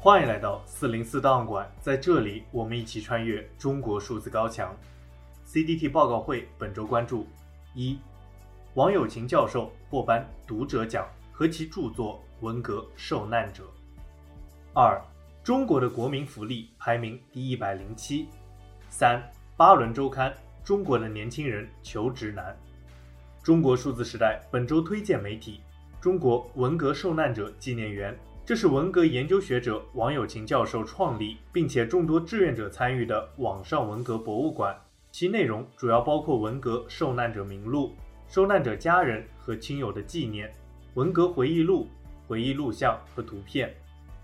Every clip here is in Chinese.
欢迎来到四零四档案馆，在这里我们一起穿越中国数字高墙。CDT 报告会本周关注：一、王有勤教授获颁读者奖和其著作《文革受难者》；二、中国的国民福利排名第一百零七；三、巴伦周刊：中国的年轻人求职难。中国数字时代本周推荐媒体：中国文革受难者纪念园。这是文革研究学者王有勤教授创立，并且众多志愿者参与的网上文革博物馆。其内容主要包括文革受难者名录、受难者家人和亲友的纪念、文革回忆录、回忆录像和图片、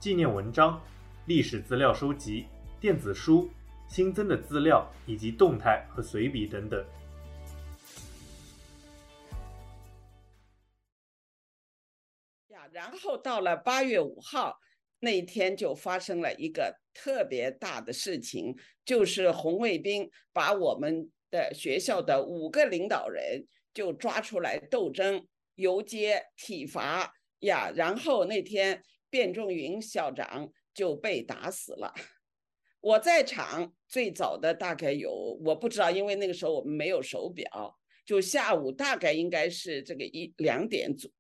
纪念文章、历史资料收集、电子书、新增的资料以及动态和随笔等等。后到了八月五号那一天，就发生了一个特别大的事情，就是红卫兵把我们的学校的五个领导人就抓出来斗争、游街、体罚呀。然后那天卞仲云校长就被打死了。我在场最早的大概有，我不知道，因为那个时候我们没有手表，就下午大概应该是这个一两点左。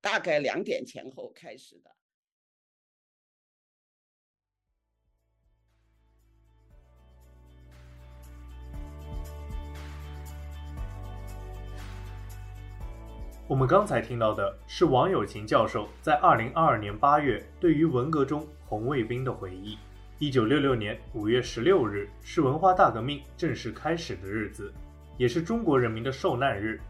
大概两点前后开始的。我们刚才听到的是王有勤教授在二零二二年八月对于文革中红卫兵的回忆。一九六六年五月十六日是文化大革命正式开始的日子，也是中国人民的受难日。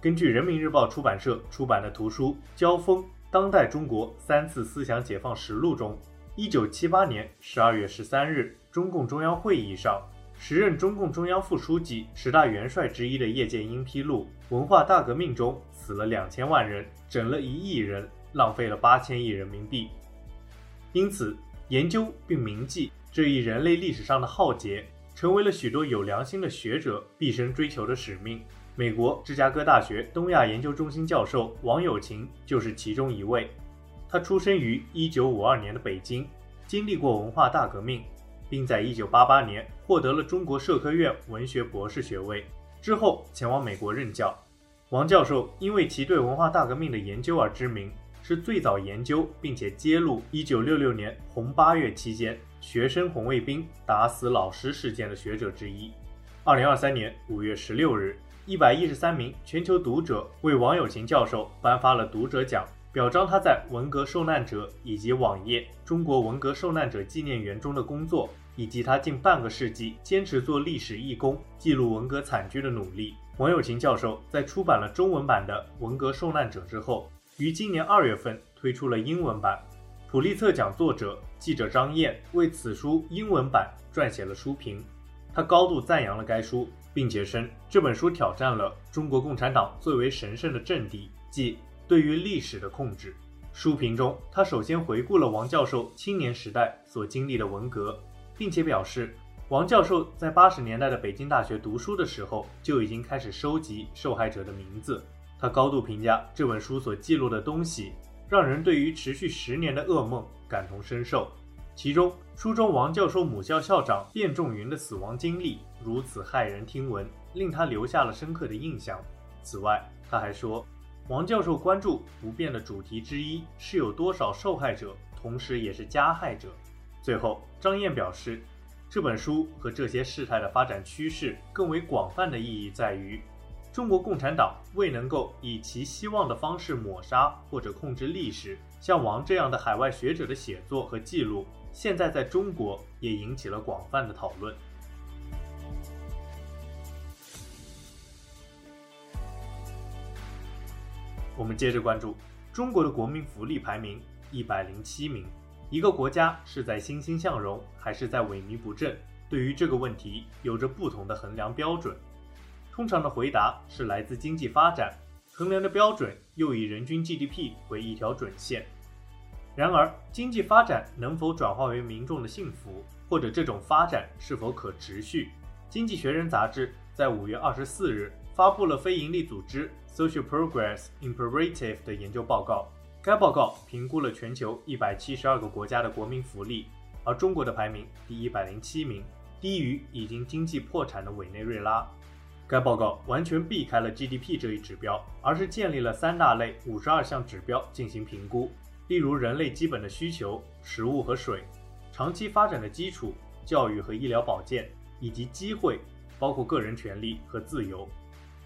根据人民日报出版社出版的图书《交锋：当代中国三次思想解放实录》中，一九七八年十二月十三日，中共中央会议上，时任中共中央副书记、十大元帅之一的叶剑英披露，文化大革命中死了两千万人，整了一亿人，浪费了八千亿人民币。因此，研究并铭记这一人类历史上的浩劫，成为了许多有良心的学者毕生追求的使命。美国芝加哥大学东亚研究中心教授王有琴就是其中一位。他出生于1952年的北京，经历过文化大革命，并在1988年获得了中国社科院文学博士学位。之后前往美国任教。王教授因为其对文化大革命的研究而知名，是最早研究并且揭露1966年红八月期间学生红卫兵打死老师事件的学者之一。2023年5月16日。一百一十三名全球读者为王有勤教授颁发了读者奖，表彰他在文革受难者以及网页中国文革受难者纪念园中的工作，以及他近半个世纪坚持做历史义工、记录文革惨剧的努力。王有勤教授在出版了中文版的《文革受难者》之后，于今年二月份推出了英文版。普利策奖作者记者张燕为此书英文版撰写了书评，他高度赞扬了该书。并且称这本书挑战了中国共产党最为神圣的阵地，即对于历史的控制。书评中，他首先回顾了王教授青年时代所经历的文革，并且表示，王教授在八十年代的北京大学读书的时候就已经开始收集受害者的名字。他高度评价这本书所记录的东西，让人对于持续十年的噩梦感同身受。其中，书中王教授母校校长卞仲云的死亡经历如此骇人听闻，令他留下了深刻的印象。此外，他还说，王教授关注不变的主题之一是有多少受害者，同时也是加害者。最后，张燕表示，这本书和这些事态的发展趋势更为广泛的意义在于，中国共产党未能够以其希望的方式抹杀或者控制历史，像王这样的海外学者的写作和记录。现在在中国也引起了广泛的讨论。我们接着关注中国的国民福利排名一百零七名。一个国家是在欣欣向荣还是在萎靡不振？对于这个问题有着不同的衡量标准。通常的回答是来自经济发展，衡量的标准又以人均 GDP 为一条准线。然而，经济发展能否转化为民众的幸福，或者这种发展是否可持续？《经济学人》杂志在五月二十四日发布了非营利组织 Social Progress Imperative 的研究报告，该报告评估了全球一百七十二个国家的国民福利，而中国的排名第一百零七名，低于已经经济破产的委内瑞拉。该报告完全避开了 GDP 这一指标，而是建立了三大类五十二项指标进行评估，例如人类基本的需求、食物和水、长期发展的基础、教育和医疗保健，以及机会，包括个人权利和自由。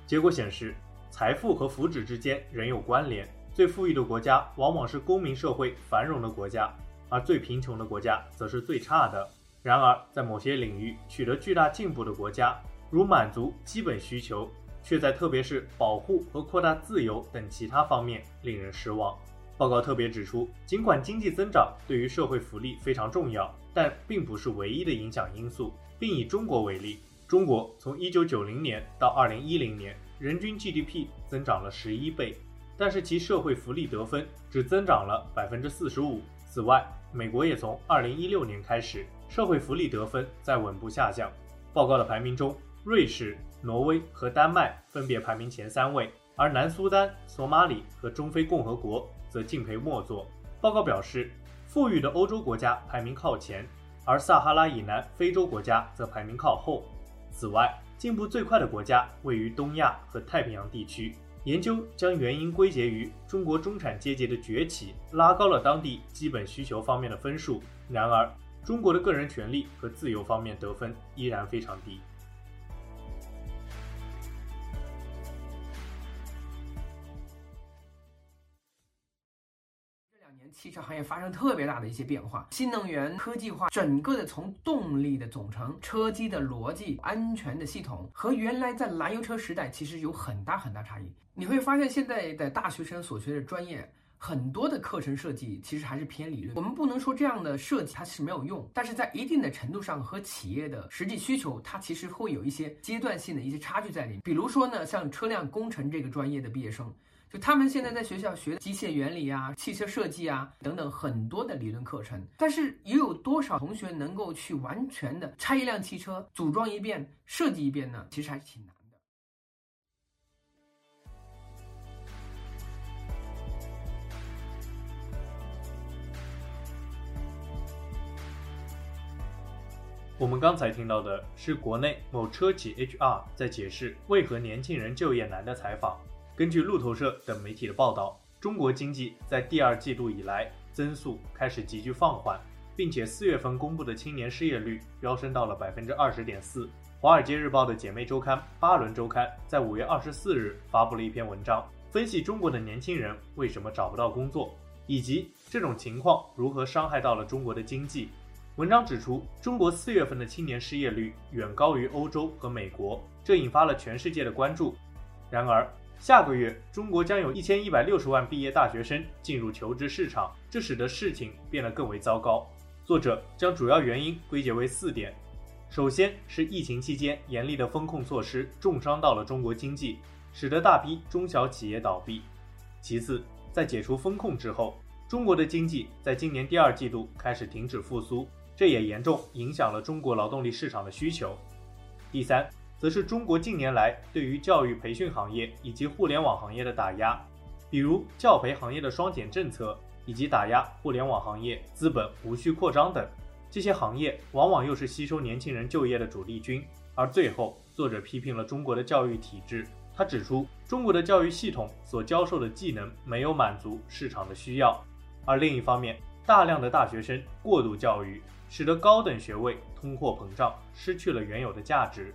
结果显示，财富和福祉之间仍有关联。最富裕的国家往往是公民社会繁荣的国家，而最贫穷的国家则是最差的。然而，在某些领域取得巨大进步的国家，如满足基本需求，却在特别是保护和扩大自由等其他方面令人失望。报告特别指出，尽管经济增长对于社会福利非常重要，但并不是唯一的影响因素，并以中国为例，中国从1990年到2010年，人均 GDP 增长了十一倍。但是其社会福利得分只增长了百分之四十五。此外，美国也从二零一六年开始，社会福利得分在稳步下降。报告的排名中，瑞士、挪威和丹麦分别排名前三位，而南苏丹、索马里和中非共和国则敬陪末座。报告表示，富裕的欧洲国家排名靠前，而撒哈拉以南非洲国家则排名靠后。此外，进步最快的国家位于东亚和太平洋地区。研究将原因归结于中国中产阶级的崛起，拉高了当地基本需求方面的分数。然而，中国的个人权利和自由方面得分依然非常低。汽车行业发生特别大的一些变化，新能源、科技化，整个的从动力的总成、车机的逻辑、安全的系统，和原来在燃油车时代其实有很大很大差异。你会发现，现在的大学生所学的专业，很多的课程设计其实还是偏理论。我们不能说这样的设计它是没有用，但是在一定的程度上和企业的实际需求，它其实会有一些阶段性的一些差距在里面。比如说呢，像车辆工程这个专业的毕业生，就他们现在在学校学的机械原理啊、汽车设计啊等等很多的理论课程，但是又有多少同学能够去完全的拆一辆汽车、组装一遍、设计一遍呢？其实还是挺难的。我们刚才听到的是国内某车企 HR 在解释为何年轻人就业难的采访。根据路透社等媒体的报道，中国经济在第二季度以来增速开始急剧放缓，并且四月份公布的青年失业率飙升到了百分之二十点四。华尔街日报的姐妹周刊《巴伦周刊》在五月二十四日发布了一篇文章，分析中国的年轻人为什么找不到工作，以及这种情况如何伤害到了中国的经济。文章指出，中国四月份的青年失业率远高于欧洲和美国，这引发了全世界的关注。然而，下个月中国将有一千一百六十万毕业大学生进入求职市场，这使得事情变得更为糟糕。作者将主要原因归结为四点：首先是疫情期间严厉的风控措施重伤到了中国经济，使得大批中小企业倒闭；其次，在解除风控之后，中国的经济在今年第二季度开始停止复苏。这也严重影响了中国劳动力市场的需求。第三，则是中国近年来对于教育培训行业以及互联网行业的打压，比如教培行业的双减政策，以及打压互联网行业资本无序扩张等。这些行业往往又是吸收年轻人就业的主力军。而最后，作者批评了中国的教育体制。他指出，中国的教育系统所教授的技能没有满足市场的需要，而另一方面，大量的大学生过度教育。使得高等学位通货膨胀，失去了原有的价值，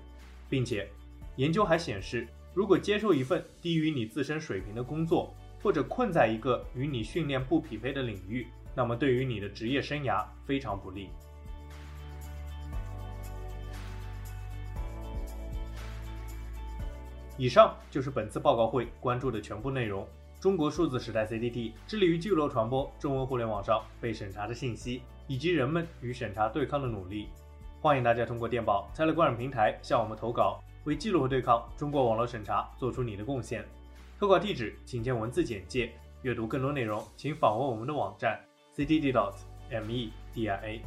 并且，研究还显示，如果接受一份低于你自身水平的工作，或者困在一个与你训练不匹配的领域，那么对于你的职业生涯非常不利。以上就是本次报告会关注的全部内容。中国数字时代 CDT 致力于记录传播中文互联网上被审查的信息。以及人们与审查对抗的努力，欢迎大家通过电报 Telegram 平台向我们投稿，为记录和对抗中国网络审查做出你的贡献。投稿地址请见文字简介。阅读更多内容，请访问我们的网站 cddot me dia。